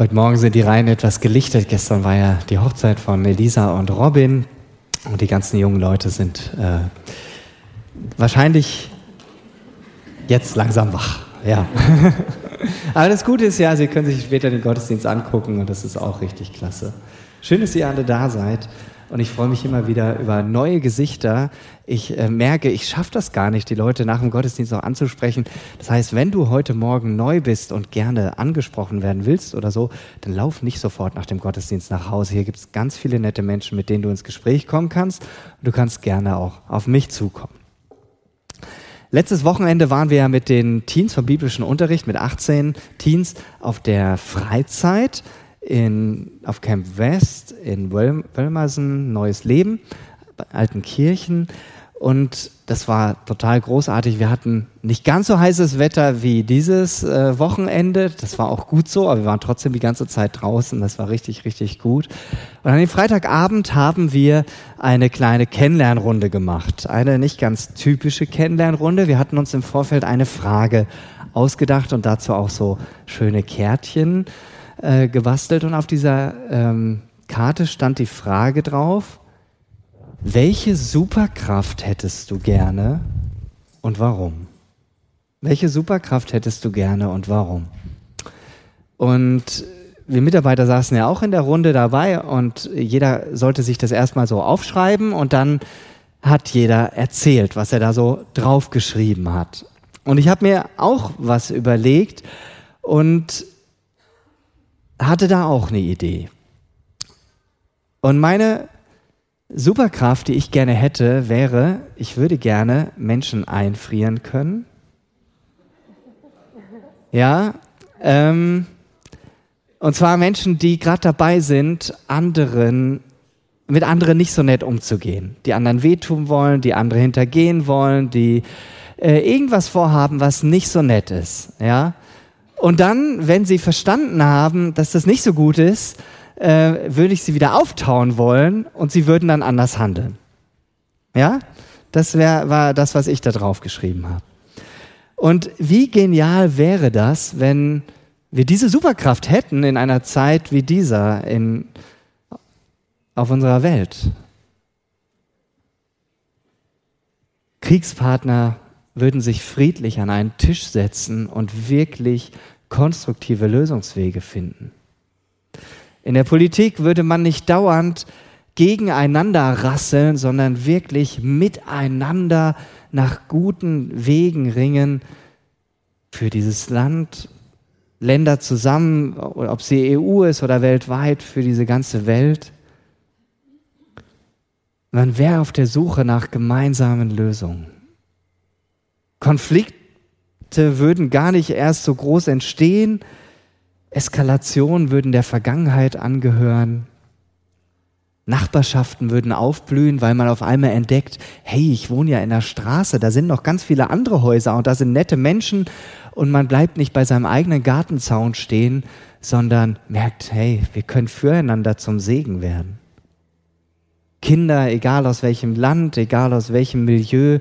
Heute Morgen sind die Reihen etwas gelichtet. Gestern war ja die Hochzeit von Elisa und Robin und die ganzen jungen Leute sind äh, wahrscheinlich jetzt langsam wach. Ja. Aber das Gute ist ja, Sie können sich später den Gottesdienst angucken und das ist auch richtig klasse. Schön, dass ihr alle da seid und ich freue mich immer wieder über neue Gesichter. Ich äh, merke, ich schaffe das gar nicht, die Leute nach dem Gottesdienst auch anzusprechen. Das heißt, wenn du heute Morgen neu bist und gerne angesprochen werden willst oder so, dann lauf nicht sofort nach dem Gottesdienst nach Hause. Hier gibt es ganz viele nette Menschen, mit denen du ins Gespräch kommen kannst. Du kannst gerne auch auf mich zukommen. Letztes Wochenende waren wir ja mit den Teens vom biblischen Unterricht, mit 18 Teens auf der Freizeit in, auf Camp West in Wölmersen, Neues Leben, bei Altenkirchen. Und das war total großartig. Wir hatten nicht ganz so heißes Wetter wie dieses äh, Wochenende. Das war auch gut so, aber wir waren trotzdem die ganze Zeit draußen. Das war richtig, richtig gut. Und an dem Freitagabend haben wir eine kleine Kennenlernrunde gemacht. Eine nicht ganz typische Kennenlernrunde. Wir hatten uns im Vorfeld eine Frage ausgedacht und dazu auch so schöne Kärtchen äh, gebastelt und auf dieser ähm, Karte stand die Frage drauf, welche Superkraft hättest du gerne und warum? Welche Superkraft hättest du gerne und warum? Und wir Mitarbeiter saßen ja auch in der Runde dabei und jeder sollte sich das erstmal so aufschreiben und dann hat jeder erzählt, was er da so draufgeschrieben hat. Und ich habe mir auch was überlegt und hatte da auch eine Idee. Und meine Superkraft, die ich gerne hätte, wäre, ich würde gerne Menschen einfrieren können. Ja, ähm, und zwar Menschen, die gerade dabei sind, anderen mit anderen nicht so nett umzugehen, die anderen wehtun wollen, die andere hintergehen wollen, die äh, irgendwas vorhaben, was nicht so nett ist. Ja, und dann, wenn sie verstanden haben, dass das nicht so gut ist, äh, würde ich sie wieder auftauen wollen und sie würden dann anders handeln. Ja? Das wär, war das, was ich da drauf geschrieben habe. Und wie genial wäre das, wenn wir diese Superkraft hätten in einer Zeit wie dieser in, auf unserer Welt? Kriegspartner würden sich friedlich an einen Tisch setzen und wirklich konstruktive Lösungswege finden. In der Politik würde man nicht dauernd gegeneinander rasseln, sondern wirklich miteinander nach guten Wegen ringen für dieses Land, Länder zusammen, ob sie EU ist oder weltweit, für diese ganze Welt. Man wäre auf der Suche nach gemeinsamen Lösungen. Konflikte würden gar nicht erst so groß entstehen. Eskalationen würden der Vergangenheit angehören. Nachbarschaften würden aufblühen, weil man auf einmal entdeckt, hey, ich wohne ja in der Straße, da sind noch ganz viele andere Häuser und da sind nette Menschen und man bleibt nicht bei seinem eigenen Gartenzaun stehen, sondern merkt, hey, wir können füreinander zum Segen werden. Kinder, egal aus welchem Land, egal aus welchem Milieu,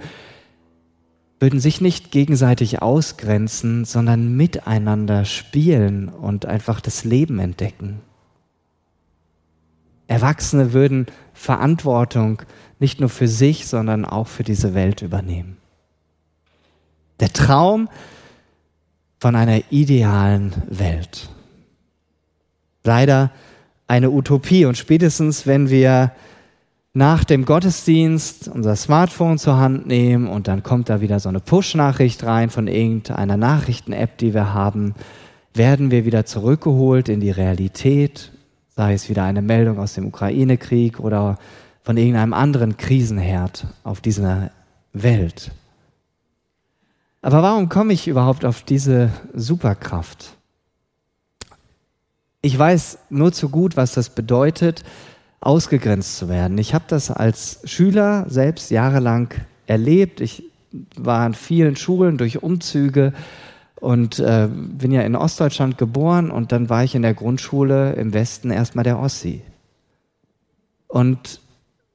würden sich nicht gegenseitig ausgrenzen, sondern miteinander spielen und einfach das Leben entdecken. Erwachsene würden Verantwortung nicht nur für sich, sondern auch für diese Welt übernehmen. Der Traum von einer idealen Welt. Leider eine Utopie und spätestens wenn wir nach dem Gottesdienst unser Smartphone zur Hand nehmen und dann kommt da wieder so eine Push-Nachricht rein von irgendeiner Nachrichten-App, die wir haben, werden wir wieder zurückgeholt in die Realität, sei es wieder eine Meldung aus dem Ukraine-Krieg oder von irgendeinem anderen Krisenherd auf dieser Welt. Aber warum komme ich überhaupt auf diese Superkraft? Ich weiß nur zu gut, was das bedeutet, ausgegrenzt zu werden. Ich habe das als Schüler selbst jahrelang erlebt. Ich war an vielen Schulen durch Umzüge und äh, bin ja in Ostdeutschland geboren und dann war ich in der Grundschule im Westen erstmal der Ossi. Und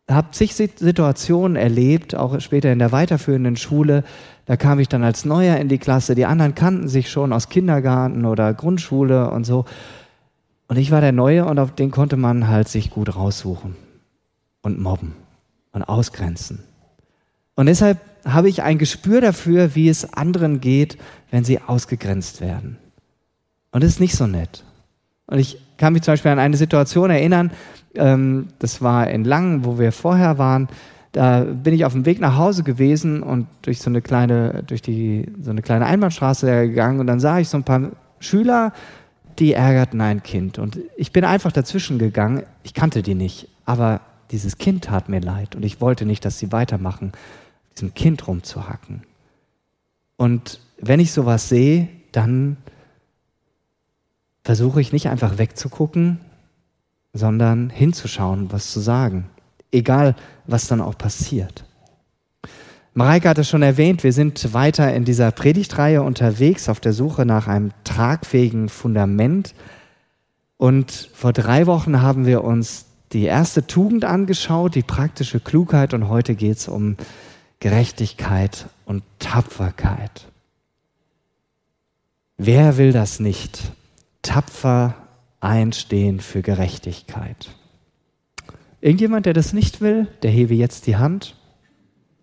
habe zig Situationen erlebt, auch später in der weiterführenden Schule. Da kam ich dann als Neuer in die Klasse. Die anderen kannten sich schon aus Kindergarten oder Grundschule und so. Und ich war der Neue und auf den konnte man halt sich gut raussuchen und mobben und ausgrenzen. Und deshalb habe ich ein Gespür dafür, wie es anderen geht, wenn sie ausgegrenzt werden. Und das ist nicht so nett. Und ich kann mich zum Beispiel an eine Situation erinnern, ähm, das war in Langen, wo wir vorher waren. Da bin ich auf dem Weg nach Hause gewesen und durch so eine kleine, durch die, so eine kleine Einbahnstraße gegangen und dann sah ich so ein paar Schüler, die ärgerten ein Kind. Und ich bin einfach dazwischen gegangen. Ich kannte die nicht, aber dieses Kind tat mir leid und ich wollte nicht, dass sie weitermachen, diesem Kind rumzuhacken. Und wenn ich sowas sehe, dann versuche ich nicht einfach wegzugucken, sondern hinzuschauen, was zu sagen. Egal, was dann auch passiert. Mareike hat es schon erwähnt, wir sind weiter in dieser Predigtreihe unterwegs auf der Suche nach einem tragfähigen Fundament. Und vor drei Wochen haben wir uns die erste Tugend angeschaut, die praktische Klugheit. Und heute geht es um Gerechtigkeit und Tapferkeit. Wer will das nicht? Tapfer einstehen für Gerechtigkeit. Irgendjemand, der das nicht will, der hebe jetzt die Hand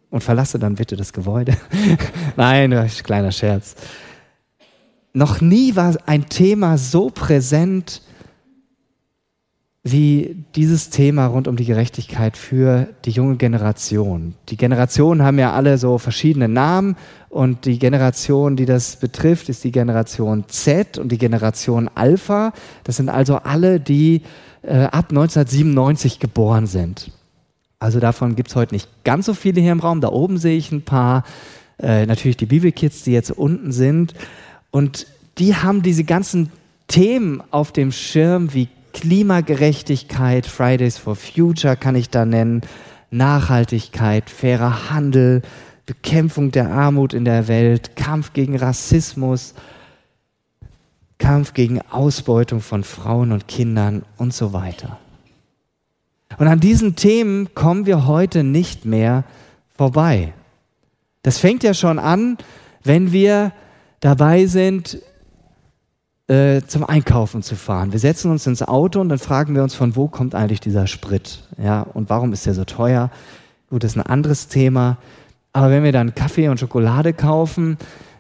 und verlasse dann bitte das Gebäude. Nein, kleiner Scherz. Noch nie war ein Thema so präsent wie dieses Thema rund um die Gerechtigkeit für die junge Generation. Die Generationen haben ja alle so verschiedene Namen und die Generation, die das betrifft, ist die Generation Z und die Generation Alpha. Das sind also alle, die äh, ab 1997 geboren sind. Also davon gibt es heute nicht ganz so viele hier im Raum. Da oben sehe ich ein paar, äh, natürlich die Bibelkids, die jetzt unten sind. Und die haben diese ganzen Themen auf dem Schirm wie Klimagerechtigkeit, Fridays for Future kann ich da nennen, Nachhaltigkeit, fairer Handel, Bekämpfung der Armut in der Welt, Kampf gegen Rassismus, Kampf gegen Ausbeutung von Frauen und Kindern und so weiter. Und an diesen Themen kommen wir heute nicht mehr vorbei. Das fängt ja schon an, wenn wir dabei sind, äh, zum Einkaufen zu fahren. Wir setzen uns ins Auto und dann fragen wir uns, von wo kommt eigentlich dieser Sprit? Ja, und warum ist der so teuer? Gut, das ist ein anderes Thema. Aber wenn wir dann Kaffee und Schokolade kaufen,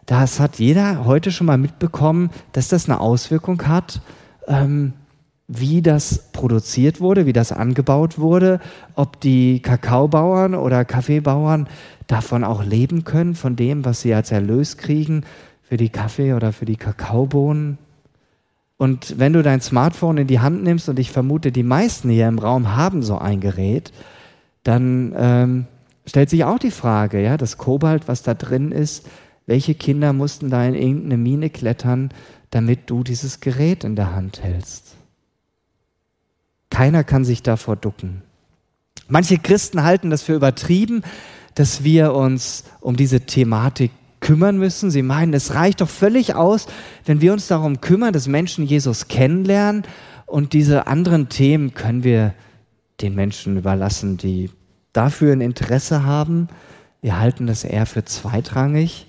das hat jeder heute schon mal mitbekommen, dass das eine Auswirkung hat, ähm, wie das produziert wurde, wie das angebaut wurde, ob die Kakaobauern oder Kaffeebauern davon auch leben können, von dem, was sie als Erlös kriegen für die Kaffee- oder für die Kakaobohnen. Und wenn du dein Smartphone in die Hand nimmst, und ich vermute, die meisten hier im Raum haben so ein Gerät, dann ähm, stellt sich auch die Frage, ja, das Kobalt, was da drin ist, welche Kinder mussten da in irgendeine Mine klettern, damit du dieses Gerät in der Hand hältst? Keiner kann sich davor ducken. Manche Christen halten das für übertrieben, dass wir uns um diese Thematik kümmern müssen. Sie meinen, es reicht doch völlig aus, wenn wir uns darum kümmern, dass Menschen Jesus kennenlernen und diese anderen Themen können wir den Menschen überlassen, die dafür ein Interesse haben. Wir halten das eher für zweitrangig.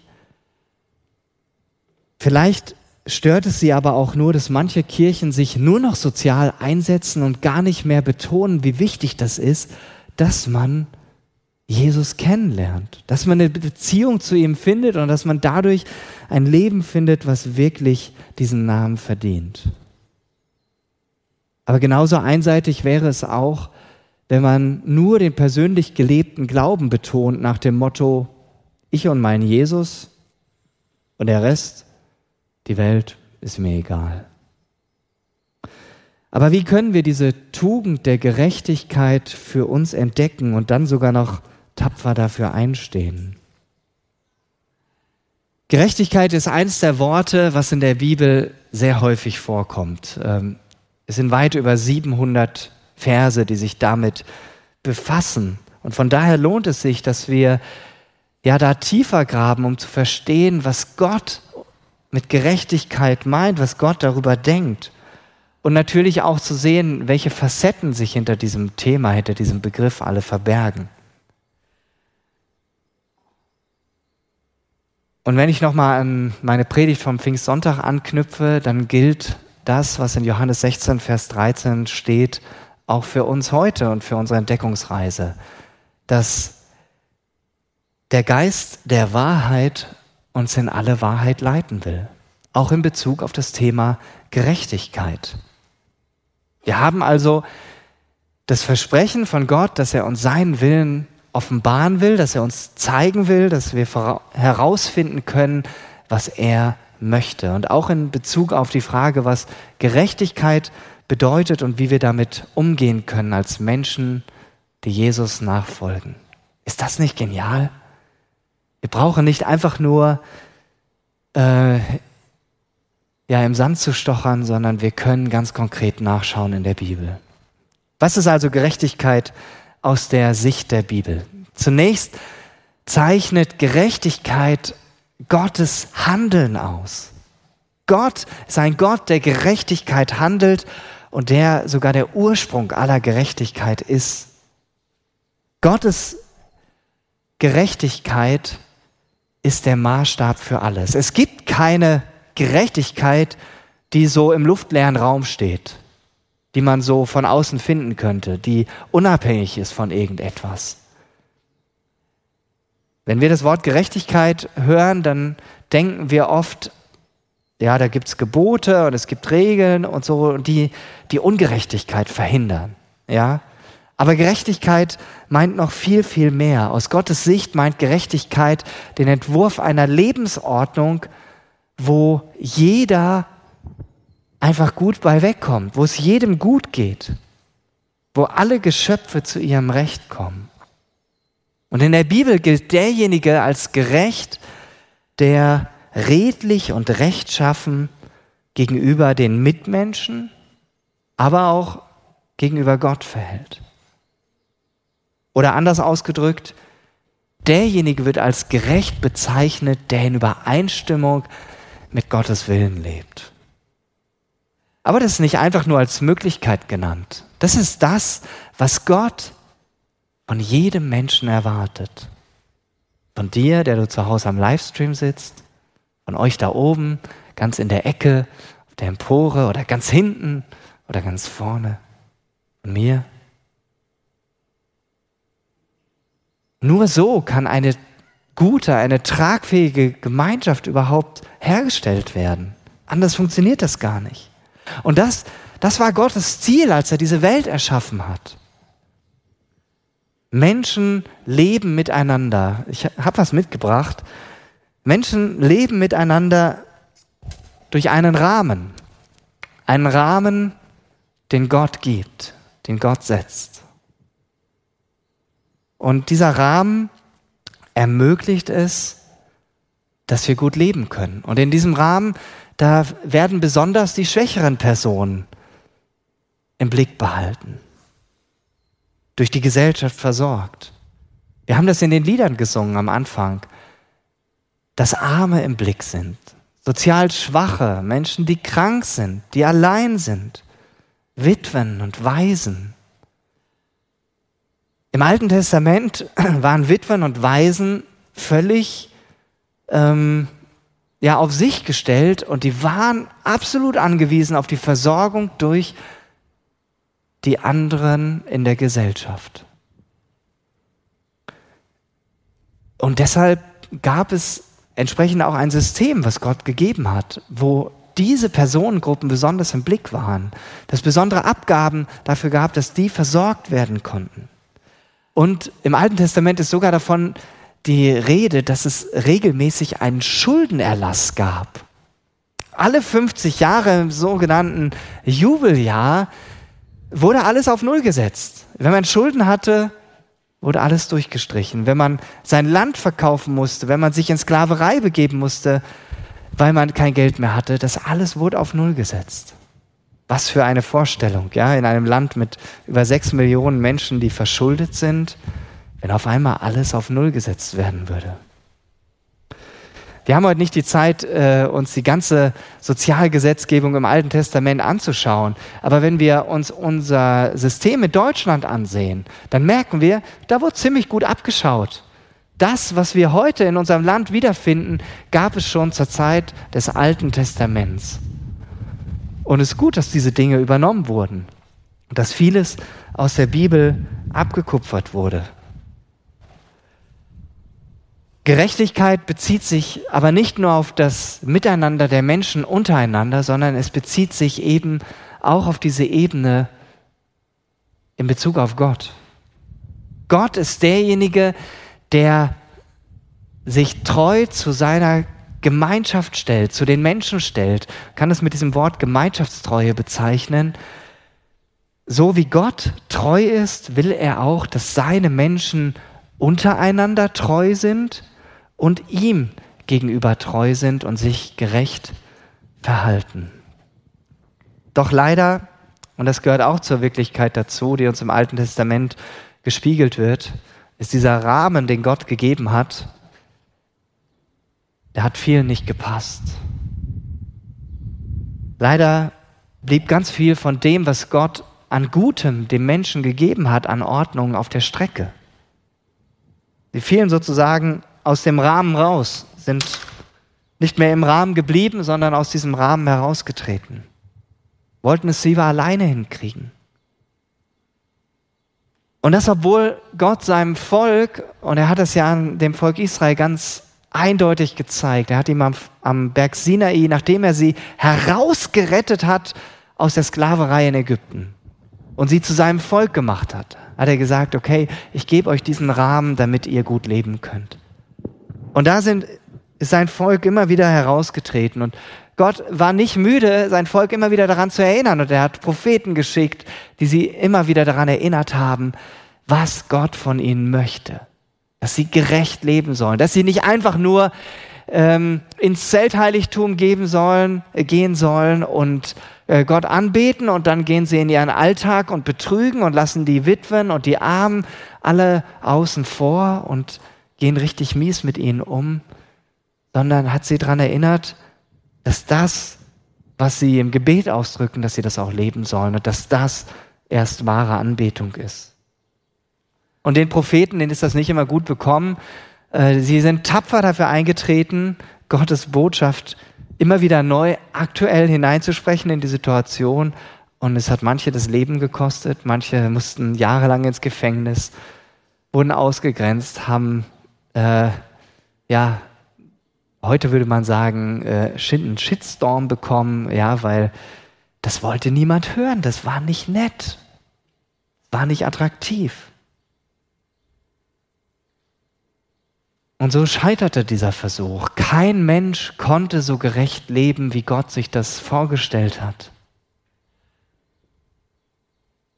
Vielleicht stört es sie aber auch nur, dass manche Kirchen sich nur noch sozial einsetzen und gar nicht mehr betonen, wie wichtig das ist, dass man Jesus kennenlernt, dass man eine Beziehung zu ihm findet und dass man dadurch ein Leben findet, was wirklich diesen Namen verdient. Aber genauso einseitig wäre es auch, wenn man nur den persönlich gelebten Glauben betont nach dem Motto, ich und mein Jesus und der Rest die Welt ist mir egal. Aber wie können wir diese Tugend der Gerechtigkeit für uns entdecken und dann sogar noch tapfer dafür einstehen? Gerechtigkeit ist eines der Worte, was in der Bibel sehr häufig vorkommt. Ähm, es sind weit über 700 Verse, die sich damit befassen. Und von daher lohnt es sich, dass wir ja da tiefer graben, um zu verstehen, was Gott mit Gerechtigkeit meint, was Gott darüber denkt. Und natürlich auch zu sehen, welche Facetten sich hinter diesem Thema, hinter diesem Begriff alle verbergen. Und wenn ich nochmal an meine Predigt vom Pfingstsonntag anknüpfe, dann gilt das, was in Johannes 16, Vers 13 steht, auch für uns heute und für unsere Entdeckungsreise, dass der Geist der Wahrheit uns in alle Wahrheit leiten will, auch in Bezug auf das Thema Gerechtigkeit. Wir haben also das Versprechen von Gott, dass er uns seinen Willen offenbaren will, dass er uns zeigen will, dass wir herausfinden können, was er möchte. Und auch in Bezug auf die Frage, was Gerechtigkeit bedeutet und wie wir damit umgehen können als Menschen, die Jesus nachfolgen. Ist das nicht genial? Wir brauchen nicht einfach nur äh, ja, im Sand zu stochern, sondern wir können ganz konkret nachschauen in der Bibel. Was ist also Gerechtigkeit aus der Sicht der Bibel? Zunächst zeichnet Gerechtigkeit Gottes Handeln aus. Gott ist ein Gott, der Gerechtigkeit handelt und der sogar der Ursprung aller Gerechtigkeit ist. Gottes Gerechtigkeit ist der Maßstab für alles. Es gibt keine Gerechtigkeit, die so im luftleeren Raum steht die man so von außen finden könnte, die unabhängig ist von irgendetwas. Wenn wir das Wort Gerechtigkeit hören, dann denken wir oft, ja, da gibt es Gebote und es gibt Regeln und so, die die Ungerechtigkeit verhindern. Ja? Aber Gerechtigkeit meint noch viel, viel mehr. Aus Gottes Sicht meint Gerechtigkeit den Entwurf einer Lebensordnung, wo jeder einfach gut bei wegkommt, wo es jedem gut geht, wo alle Geschöpfe zu ihrem Recht kommen. Und in der Bibel gilt derjenige als gerecht, der redlich und rechtschaffen gegenüber den Mitmenschen, aber auch gegenüber Gott verhält. Oder anders ausgedrückt, derjenige wird als gerecht bezeichnet, der in Übereinstimmung mit Gottes Willen lebt. Aber das ist nicht einfach nur als Möglichkeit genannt. Das ist das, was Gott von jedem Menschen erwartet. Von dir, der du zu Hause am Livestream sitzt, von euch da oben, ganz in der Ecke, auf der Empore oder ganz hinten oder ganz vorne. Von mir. Nur so kann eine gute, eine tragfähige Gemeinschaft überhaupt hergestellt werden. Anders funktioniert das gar nicht. Und das, das war Gottes Ziel, als er diese Welt erschaffen hat. Menschen leben miteinander. Ich habe was mitgebracht. Menschen leben miteinander durch einen Rahmen. Einen Rahmen, den Gott gibt, den Gott setzt. Und dieser Rahmen ermöglicht es, dass wir gut leben können. Und in diesem Rahmen da werden besonders die schwächeren Personen im Blick behalten, durch die Gesellschaft versorgt. Wir haben das in den Liedern gesungen am Anfang, dass Arme im Blick sind, sozial Schwache, Menschen, die krank sind, die allein sind, Witwen und Waisen. Im Alten Testament waren Witwen und Waisen völlig ähm, ja auf sich gestellt und die waren absolut angewiesen auf die Versorgung durch die anderen in der Gesellschaft. Und deshalb gab es entsprechend auch ein System, was Gott gegeben hat, wo diese Personengruppen besonders im Blick waren, dass besondere Abgaben dafür gab, dass die versorgt werden konnten. Und im Alten Testament ist sogar davon die Rede, dass es regelmäßig einen Schuldenerlass gab. Alle 50 Jahre im sogenannten Jubeljahr wurde alles auf Null gesetzt. Wenn man Schulden hatte, wurde alles durchgestrichen. Wenn man sein Land verkaufen musste, wenn man sich in Sklaverei begeben musste, weil man kein Geld mehr hatte, das alles wurde auf Null gesetzt. Was für eine Vorstellung, ja, in einem Land mit über sechs Millionen Menschen, die verschuldet sind, wenn auf einmal alles auf Null gesetzt werden würde. Wir haben heute nicht die Zeit, äh, uns die ganze Sozialgesetzgebung im Alten Testament anzuschauen. Aber wenn wir uns unser System in Deutschland ansehen, dann merken wir, da wurde ziemlich gut abgeschaut. Das, was wir heute in unserem Land wiederfinden, gab es schon zur Zeit des Alten Testaments. Und es ist gut, dass diese Dinge übernommen wurden. Dass vieles aus der Bibel abgekupfert wurde. Gerechtigkeit bezieht sich aber nicht nur auf das Miteinander der Menschen untereinander, sondern es bezieht sich eben auch auf diese Ebene in Bezug auf Gott. Gott ist derjenige, der sich treu zu seiner Gemeinschaft stellt, zu den Menschen stellt, kann es mit diesem Wort Gemeinschaftstreue bezeichnen. So wie Gott treu ist, will er auch, dass seine Menschen untereinander treu sind und ihm gegenüber treu sind und sich gerecht verhalten. Doch leider, und das gehört auch zur Wirklichkeit dazu, die uns im Alten Testament gespiegelt wird, ist dieser Rahmen, den Gott gegeben hat, der hat vielen nicht gepasst. Leider blieb ganz viel von dem, was Gott an Gutem dem Menschen gegeben hat, an Ordnung auf der Strecke. Sie fielen sozusagen aus dem Rahmen raus, sind nicht mehr im Rahmen geblieben, sondern aus diesem Rahmen herausgetreten. Wollten es lieber alleine hinkriegen. Und das, obwohl Gott seinem Volk, und er hat es ja an dem Volk Israel ganz eindeutig gezeigt. Er hat ihm am, am Berg Sinai, nachdem er sie herausgerettet hat aus der Sklaverei in Ägypten und sie zu seinem Volk gemacht hat, hat er gesagt, okay, ich gebe euch diesen Rahmen, damit ihr gut leben könnt. Und da sind, ist sein Volk immer wieder herausgetreten und Gott war nicht müde, sein Volk immer wieder daran zu erinnern und er hat Propheten geschickt, die sie immer wieder daran erinnert haben, was Gott von ihnen möchte dass sie gerecht leben sollen, dass sie nicht einfach nur ähm, ins Zeltheiligtum geben sollen, äh, gehen sollen und äh, Gott anbeten und dann gehen sie in ihren Alltag und betrügen und lassen die Witwen und die Armen alle außen vor und gehen richtig mies mit ihnen um, sondern hat sie daran erinnert, dass das, was sie im Gebet ausdrücken, dass sie das auch leben sollen und dass das erst wahre Anbetung ist. Und den Propheten, denen ist das nicht immer gut bekommen. Äh, sie sind tapfer dafür eingetreten, Gottes Botschaft immer wieder neu aktuell hineinzusprechen in die Situation. Und es hat manche das Leben gekostet, manche mussten jahrelang ins Gefängnis, wurden ausgegrenzt, haben, äh, ja, heute würde man sagen, äh, einen Shitstorm bekommen, ja, weil das wollte niemand hören, das war nicht nett, war nicht attraktiv. Und so scheiterte dieser Versuch. Kein Mensch konnte so gerecht leben, wie Gott sich das vorgestellt hat.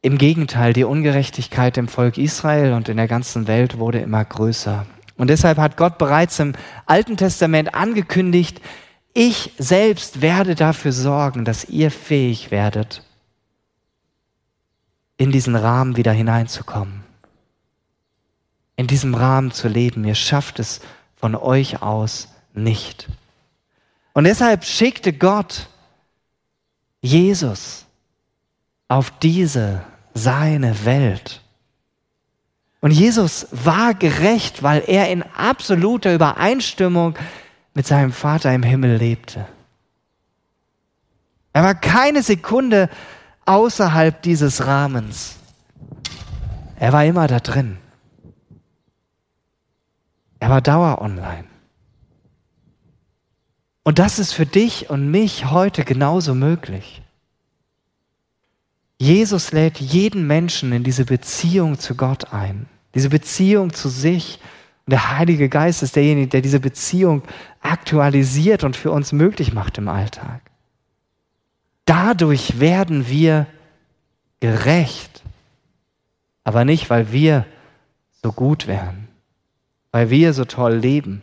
Im Gegenteil, die Ungerechtigkeit im Volk Israel und in der ganzen Welt wurde immer größer. Und deshalb hat Gott bereits im Alten Testament angekündigt, ich selbst werde dafür sorgen, dass ihr fähig werdet, in diesen Rahmen wieder hineinzukommen in diesem Rahmen zu leben. Ihr schafft es von euch aus nicht. Und deshalb schickte Gott Jesus auf diese seine Welt. Und Jesus war gerecht, weil er in absoluter Übereinstimmung mit seinem Vater im Himmel lebte. Er war keine Sekunde außerhalb dieses Rahmens. Er war immer da drin. Er war dauer online. Und das ist für dich und mich heute genauso möglich. Jesus lädt jeden Menschen in diese Beziehung zu Gott ein, diese Beziehung zu sich. Und der Heilige Geist ist derjenige, der diese Beziehung aktualisiert und für uns möglich macht im Alltag. Dadurch werden wir gerecht, aber nicht, weil wir so gut wären weil wir so toll leben.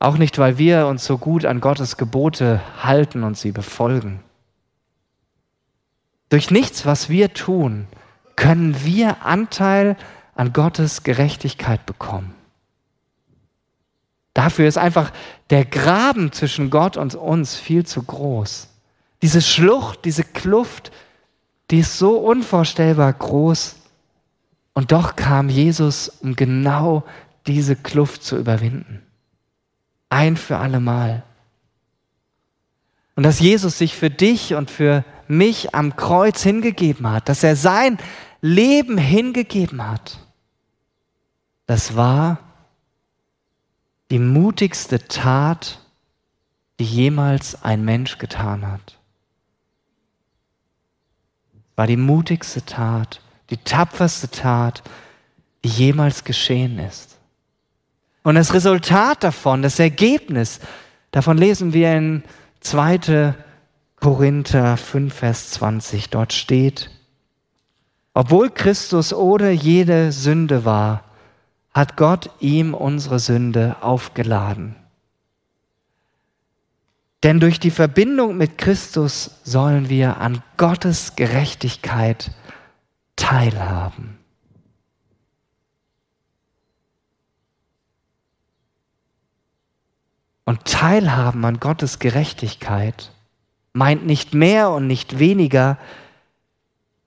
Auch nicht, weil wir uns so gut an Gottes Gebote halten und sie befolgen. Durch nichts, was wir tun, können wir Anteil an Gottes Gerechtigkeit bekommen. Dafür ist einfach der Graben zwischen Gott und uns viel zu groß. Diese Schlucht, diese Kluft, die ist so unvorstellbar groß, und doch kam Jesus, um genau diese Kluft zu überwinden. Ein für alle Mal. Und dass Jesus sich für dich und für mich am Kreuz hingegeben hat, dass er sein Leben hingegeben hat, das war die mutigste Tat, die jemals ein Mensch getan hat. War die mutigste Tat, die tapferste Tat, die jemals geschehen ist. Und das Resultat davon, das Ergebnis, davon lesen wir in 2. Korinther 5, Vers 20. Dort steht, obwohl Christus ohne jede Sünde war, hat Gott ihm unsere Sünde aufgeladen. Denn durch die Verbindung mit Christus sollen wir an Gottes Gerechtigkeit teilhaben. Und teilhaben an Gottes Gerechtigkeit meint nicht mehr und nicht weniger,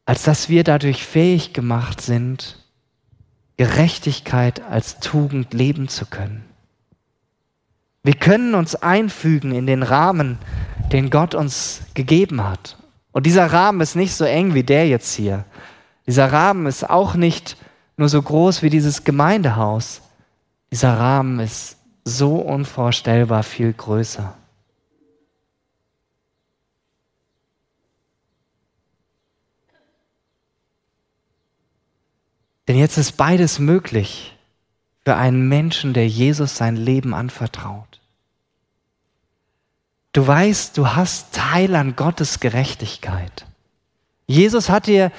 als dass wir dadurch fähig gemacht sind, Gerechtigkeit als Tugend leben zu können. Wir können uns einfügen in den Rahmen, den Gott uns gegeben hat. Und dieser Rahmen ist nicht so eng wie der jetzt hier. Dieser Rahmen ist auch nicht nur so groß wie dieses Gemeindehaus. Dieser Rahmen ist so unvorstellbar viel größer. Denn jetzt ist beides möglich für einen Menschen, der Jesus sein Leben anvertraut. Du weißt, du hast Teil an Gottes Gerechtigkeit. Jesus hat dir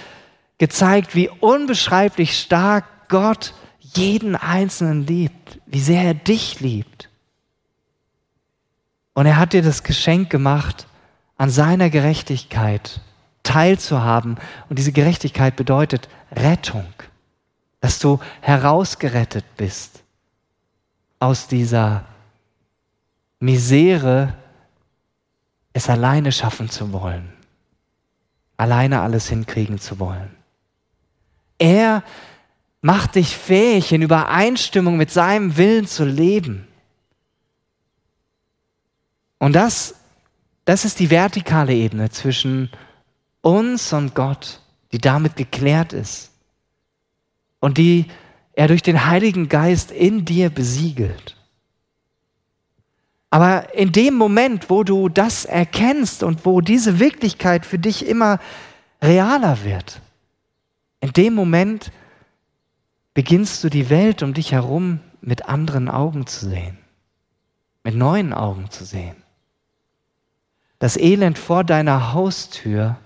gezeigt, wie unbeschreiblich stark Gott jeden Einzelnen liebt, wie sehr er dich liebt. Und er hat dir das Geschenk gemacht, an seiner Gerechtigkeit teilzuhaben. Und diese Gerechtigkeit bedeutet Rettung dass du herausgerettet bist aus dieser Misere, es alleine schaffen zu wollen, alleine alles hinkriegen zu wollen. Er macht dich fähig, in Übereinstimmung mit seinem Willen zu leben. Und das, das ist die vertikale Ebene zwischen uns und Gott, die damit geklärt ist und die er durch den Heiligen Geist in dir besiegelt. Aber in dem Moment, wo du das erkennst und wo diese Wirklichkeit für dich immer realer wird, in dem Moment beginnst du die Welt um dich herum mit anderen Augen zu sehen, mit neuen Augen zu sehen. Das Elend vor deiner Haustür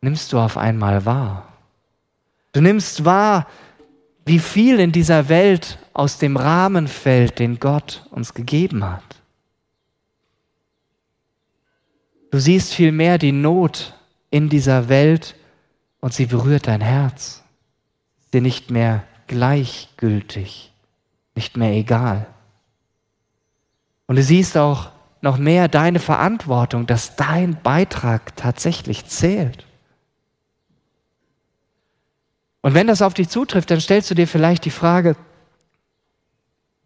nimmst du auf einmal wahr. Du nimmst wahr, wie viel in dieser Welt aus dem Rahmen fällt, den Gott uns gegeben hat. Du siehst vielmehr die Not in dieser Welt und sie berührt dein Herz. Dir nicht mehr gleichgültig, nicht mehr egal. Und du siehst auch noch mehr deine Verantwortung, dass dein Beitrag tatsächlich zählt. Und wenn das auf dich zutrifft, dann stellst du dir vielleicht die Frage,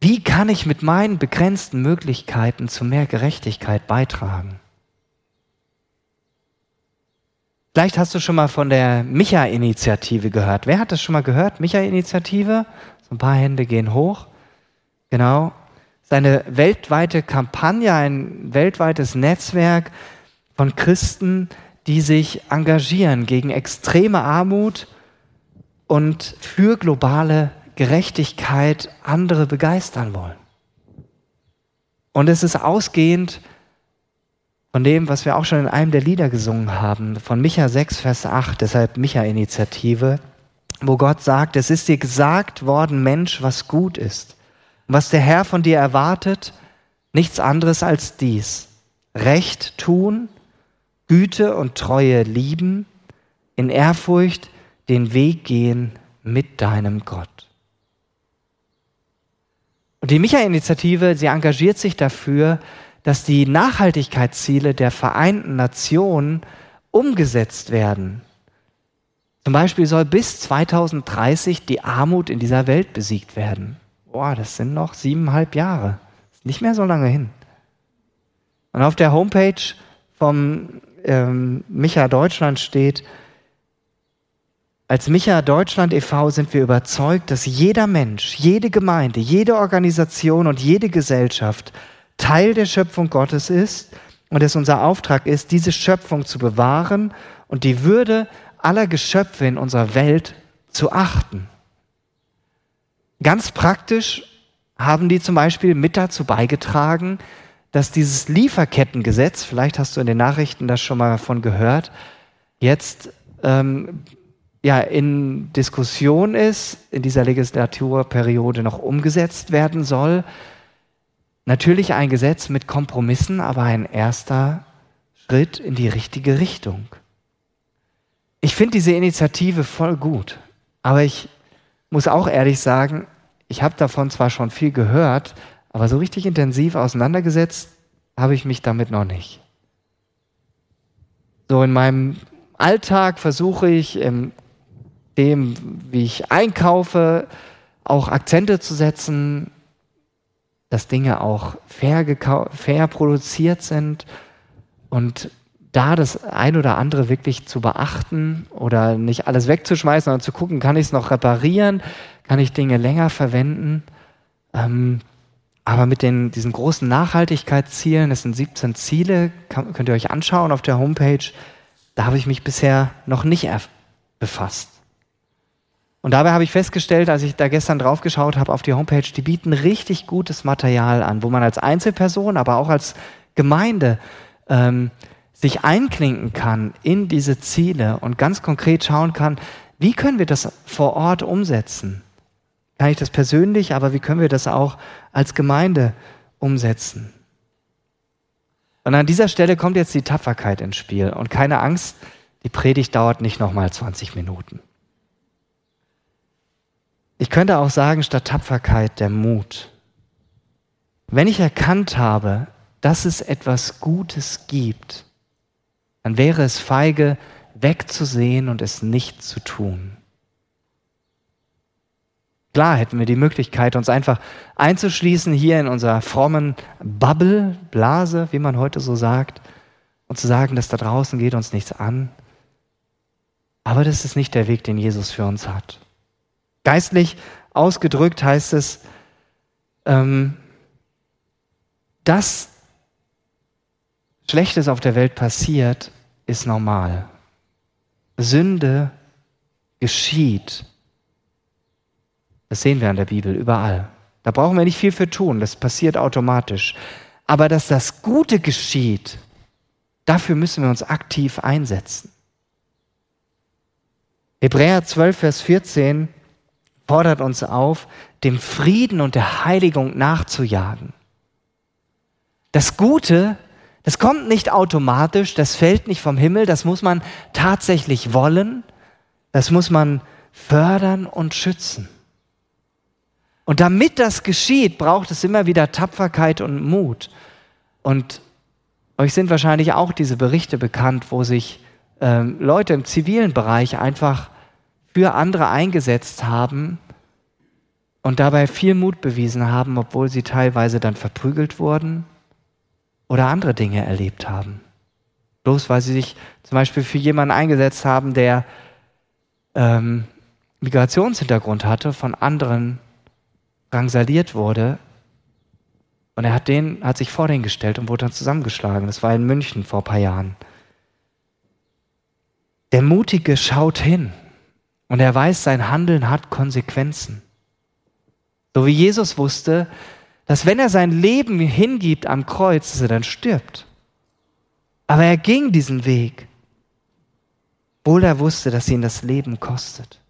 wie kann ich mit meinen begrenzten Möglichkeiten zu mehr Gerechtigkeit beitragen? Vielleicht hast du schon mal von der Micha-Initiative gehört. Wer hat das schon mal gehört? Micha-Initiative? So ein paar Hände gehen hoch. Genau. Seine weltweite Kampagne, ein weltweites Netzwerk von Christen, die sich engagieren gegen extreme Armut und für globale Gerechtigkeit andere begeistern wollen. Und es ist ausgehend von dem, was wir auch schon in einem der Lieder gesungen haben, von Micha 6, Vers 8, deshalb Micha-Initiative, wo Gott sagt, es ist dir gesagt worden, Mensch, was gut ist. was der Herr von dir erwartet, nichts anderes als dies. Recht tun, Güte und Treue lieben, in Ehrfurcht den Weg gehen mit deinem Gott. Und die Micha-Initiative, sie engagiert sich dafür, dass die Nachhaltigkeitsziele der Vereinten Nationen umgesetzt werden. Zum Beispiel soll bis 2030 die Armut in dieser Welt besiegt werden. Boah, das sind noch siebeneinhalb Jahre. Ist nicht mehr so lange hin. Und auf der Homepage vom ähm, Micha Deutschland steht, als Micha Deutschland e.V. sind wir überzeugt, dass jeder Mensch, jede Gemeinde, jede Organisation und jede Gesellschaft Teil der Schöpfung Gottes ist und es unser Auftrag ist, diese Schöpfung zu bewahren und die Würde aller Geschöpfe in unserer Welt zu achten. Ganz praktisch haben die zum Beispiel mit dazu beigetragen, dass dieses Lieferkettengesetz, vielleicht hast du in den Nachrichten das schon mal davon gehört, jetzt ähm, ja in Diskussion ist, in dieser Legislaturperiode noch umgesetzt werden soll. Natürlich ein Gesetz mit Kompromissen, aber ein erster Schritt in die richtige Richtung. Ich finde diese Initiative voll gut, aber ich muss auch ehrlich sagen, ich habe davon zwar schon viel gehört, aber so richtig intensiv auseinandergesetzt habe ich mich damit noch nicht. So in meinem Alltag versuche ich, in dem, wie ich einkaufe, auch Akzente zu setzen, dass Dinge auch fair, fair produziert sind und da das ein oder andere wirklich zu beachten oder nicht alles wegzuschmeißen, sondern zu gucken, kann ich es noch reparieren, kann ich Dinge länger verwenden. Ähm, aber mit den, diesen großen Nachhaltigkeitszielen, das sind 17 Ziele, kann, könnt ihr euch anschauen auf der Homepage, da habe ich mich bisher noch nicht befasst. Und dabei habe ich festgestellt, als ich da gestern drauf geschaut habe auf die Homepage, die bieten richtig gutes Material an, wo man als Einzelperson, aber auch als Gemeinde ähm, sich einklinken kann in diese Ziele und ganz konkret schauen kann, wie können wir das vor Ort umsetzen? Kann ich das persönlich, aber wie können wir das auch als Gemeinde umsetzen? Und an dieser Stelle kommt jetzt die Tapferkeit ins Spiel. Und keine Angst, die Predigt dauert nicht nochmal 20 Minuten. Ich könnte auch sagen, statt Tapferkeit der Mut. Wenn ich erkannt habe, dass es etwas Gutes gibt, dann wäre es feige, wegzusehen und es nicht zu tun. Klar hätten wir die Möglichkeit, uns einfach einzuschließen hier in unserer frommen Bubble, Blase, wie man heute so sagt, und zu sagen, dass da draußen geht uns nichts an. Aber das ist nicht der Weg, den Jesus für uns hat. Geistlich ausgedrückt heißt es, ähm, dass Schlechtes auf der Welt passiert, ist normal. Sünde geschieht. Das sehen wir an der Bibel überall. Da brauchen wir nicht viel für tun, das passiert automatisch. Aber dass das Gute geschieht, dafür müssen wir uns aktiv einsetzen. Hebräer 12, Vers 14 fordert uns auf, dem Frieden und der Heiligung nachzujagen. Das Gute, das kommt nicht automatisch, das fällt nicht vom Himmel, das muss man tatsächlich wollen, das muss man fördern und schützen. Und damit das geschieht, braucht es immer wieder Tapferkeit und Mut. Und euch sind wahrscheinlich auch diese Berichte bekannt, wo sich ähm, Leute im zivilen Bereich einfach für andere eingesetzt haben und dabei viel Mut bewiesen haben, obwohl sie teilweise dann verprügelt wurden oder andere Dinge erlebt haben. Bloß weil sie sich zum Beispiel für jemanden eingesetzt haben, der ähm, Migrationshintergrund hatte, von anderen drangsaliert wurde. Und er hat, den, hat sich vor den gestellt und wurde dann zusammengeschlagen. Das war in München vor ein paar Jahren. Der Mutige schaut hin und er weiß, sein Handeln hat Konsequenzen. So wie Jesus wusste, dass wenn er sein Leben hingibt am Kreuz, dass er dann stirbt. Aber er ging diesen Weg, obwohl er wusste, dass ihn das Leben kostet.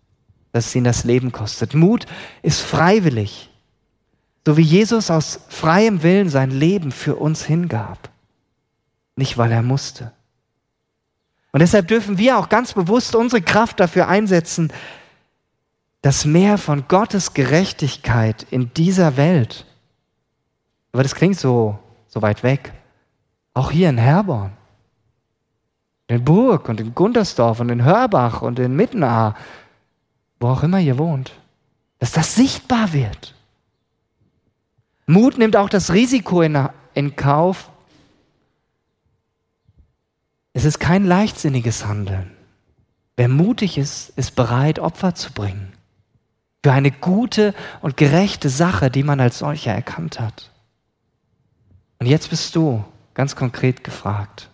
Dass ihn das Leben kostet. Mut ist freiwillig. So wie Jesus aus freiem Willen sein Leben für uns hingab. Nicht, weil er musste. Und deshalb dürfen wir auch ganz bewusst unsere Kraft dafür einsetzen, dass mehr von Gottes Gerechtigkeit in dieser Welt, aber das klingt so, so weit weg, auch hier in Herborn, in Burg und in Guntersdorf und in Hörbach und in Mittenaar, wo auch immer ihr wohnt, dass das sichtbar wird. Mut nimmt auch das Risiko in, in Kauf, Es ist kein leichtsinniges Handeln. Wer mutig ist, ist bereit, Opfer zu bringen. Für eine gute und gerechte Sache, die man als solche erkannt hat. Und jetzt bist du ganz konkret gefragt.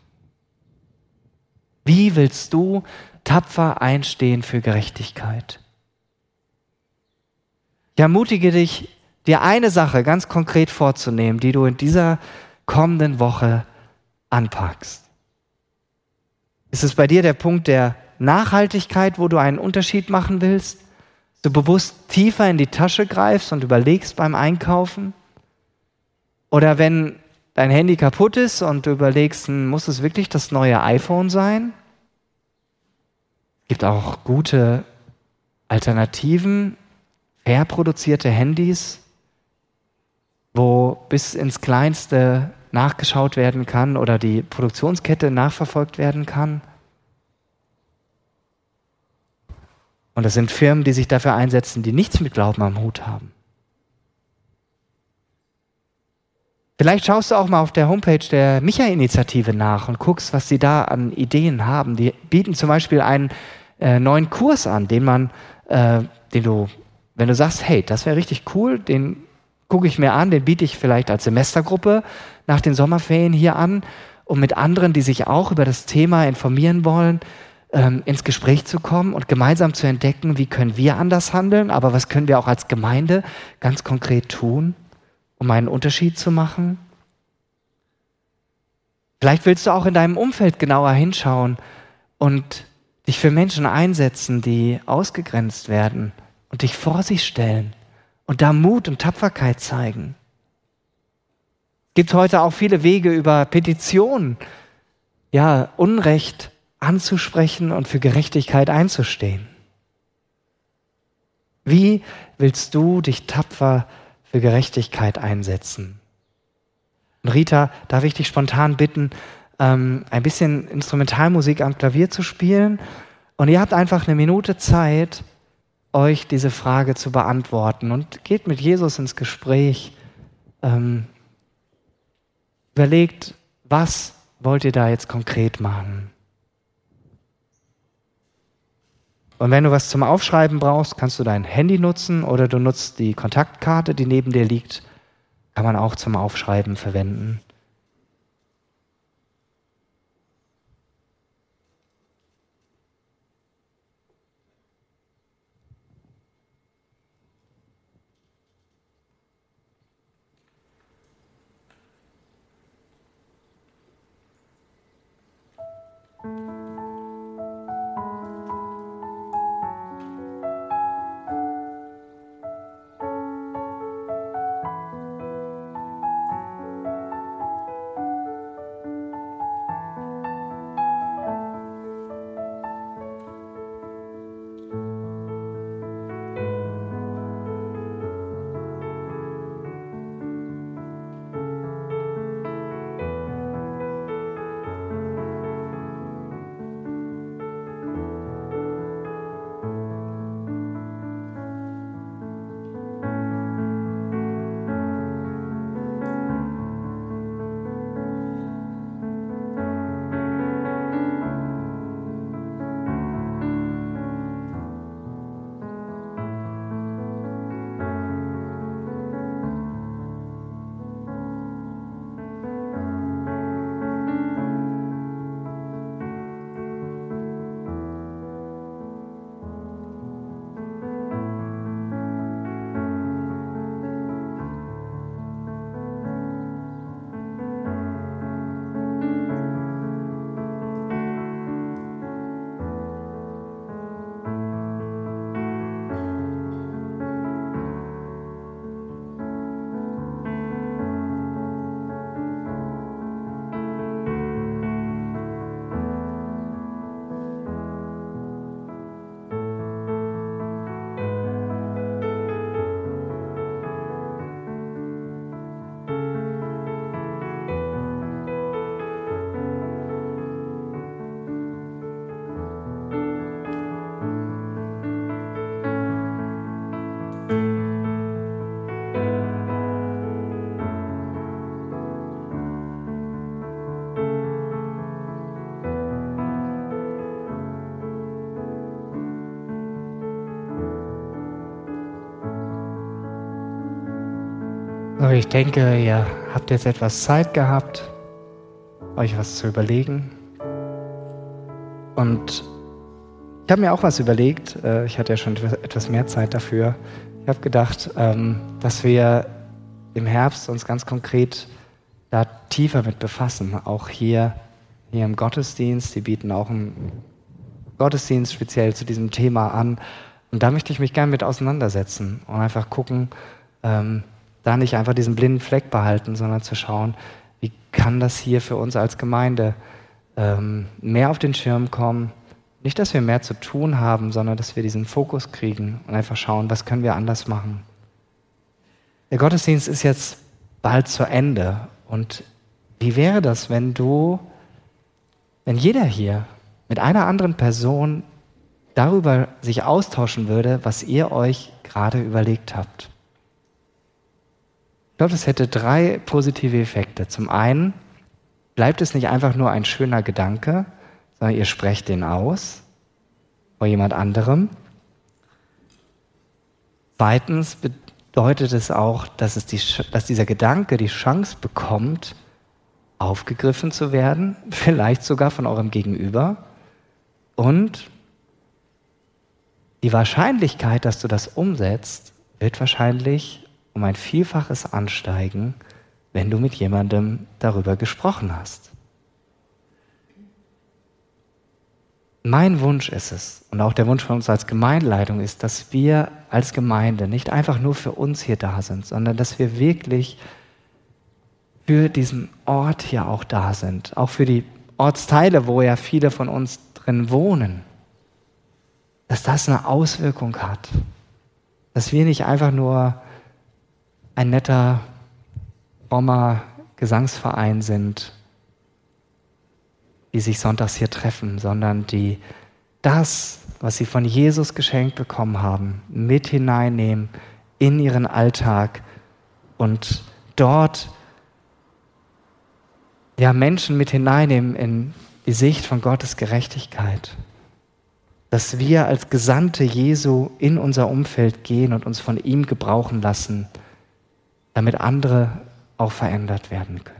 Wie willst du tapfer einstehen für Gerechtigkeit? Ich ermutige dich, dir eine Sache ganz konkret vorzunehmen, die du in dieser kommenden Woche anpackst. Ist es bei dir der Punkt der Nachhaltigkeit, wo du einen Unterschied machen willst? Du bewusst tiefer in die Tasche greifst und überlegst beim Einkaufen? Oder wenn dein Handy kaputt ist und du überlegst, hm, muss es wirklich das neue iPhone sein? Es gibt auch gute Alternativen, fair produzierte Handys, wo bis ins Kleinste nachgeschaut werden kann oder die Produktionskette nachverfolgt werden kann. Und das sind Firmen, die sich dafür einsetzen, die nichts mit Glauben am Hut haben. Vielleicht schaust du auch mal auf der Homepage der Micha-Initiative nach und guckst, was sie da an Ideen haben. Die bieten zum Beispiel einen äh, neuen Kurs an, den man, äh, den du, wenn du sagst, hey, das wäre richtig cool, den gucke ich mir an, den biete ich vielleicht als Semestergruppe nach den Sommerferien hier an, um mit anderen, die sich auch über das Thema informieren wollen, ähm, ins Gespräch zu kommen und gemeinsam zu entdecken, wie können wir anders handeln, aber was können wir auch als Gemeinde ganz konkret tun, um einen Unterschied zu machen. Vielleicht willst du auch in deinem Umfeld genauer hinschauen und dich für Menschen einsetzen, die ausgegrenzt werden und dich vor sich stellen und da Mut und Tapferkeit zeigen. Es gibt heute auch viele Wege über Petitionen, ja, Unrecht anzusprechen und für Gerechtigkeit einzustehen. Wie willst du dich tapfer für Gerechtigkeit einsetzen? Und Rita, darf ich dich spontan bitten, ähm, ein bisschen Instrumentalmusik am Klavier zu spielen? Und ihr habt einfach eine Minute Zeit, euch diese Frage zu beantworten und geht mit Jesus ins Gespräch. Ähm, überlegt, was wollt ihr da jetzt konkret machen? Und wenn du was zum Aufschreiben brauchst, kannst du dein Handy nutzen oder du nutzt die Kontaktkarte, die neben dir liegt. Kann man auch zum Aufschreiben verwenden. Ich denke, ihr habt jetzt etwas Zeit gehabt, euch was zu überlegen. Und ich habe mir auch was überlegt. Äh, ich hatte ja schon etwas mehr Zeit dafür. Ich habe gedacht, ähm, dass wir im Herbst uns ganz konkret da tiefer mit befassen. Auch hier, hier im Gottesdienst. Die bieten auch einen Gottesdienst speziell zu diesem Thema an. Und da möchte ich mich gerne mit auseinandersetzen und einfach gucken, ähm, da nicht einfach diesen blinden Fleck behalten, sondern zu schauen, wie kann das hier für uns als Gemeinde ähm, mehr auf den Schirm kommen. Nicht, dass wir mehr zu tun haben, sondern dass wir diesen Fokus kriegen und einfach schauen, was können wir anders machen. Der Gottesdienst ist jetzt bald zu Ende. Und wie wäre das, wenn du, wenn jeder hier mit einer anderen Person darüber sich austauschen würde, was ihr euch gerade überlegt habt? Ich glaube, das hätte drei positive Effekte. Zum einen bleibt es nicht einfach nur ein schöner Gedanke, sondern ihr sprecht den aus vor jemand anderem. Zweitens bedeutet es auch, dass, es die, dass dieser Gedanke die Chance bekommt, aufgegriffen zu werden, vielleicht sogar von eurem Gegenüber. Und die Wahrscheinlichkeit, dass du das umsetzt, wird wahrscheinlich um ein Vielfaches ansteigen, wenn du mit jemandem darüber gesprochen hast. Mein Wunsch ist es, und auch der Wunsch von uns als Gemeindeleitung ist, dass wir als Gemeinde nicht einfach nur für uns hier da sind, sondern dass wir wirklich für diesen Ort hier auch da sind, auch für die Ortsteile, wo ja viele von uns drin wohnen, dass das eine Auswirkung hat, dass wir nicht einfach nur ein netter, frommer Gesangsverein sind, die sich sonntags hier treffen, sondern die das, was sie von Jesus geschenkt bekommen haben, mit hineinnehmen in ihren Alltag und dort ja Menschen mit hineinnehmen in die Sicht von Gottes Gerechtigkeit. Dass wir als Gesandte Jesu in unser Umfeld gehen und uns von ihm gebrauchen lassen damit andere auch verändert werden können.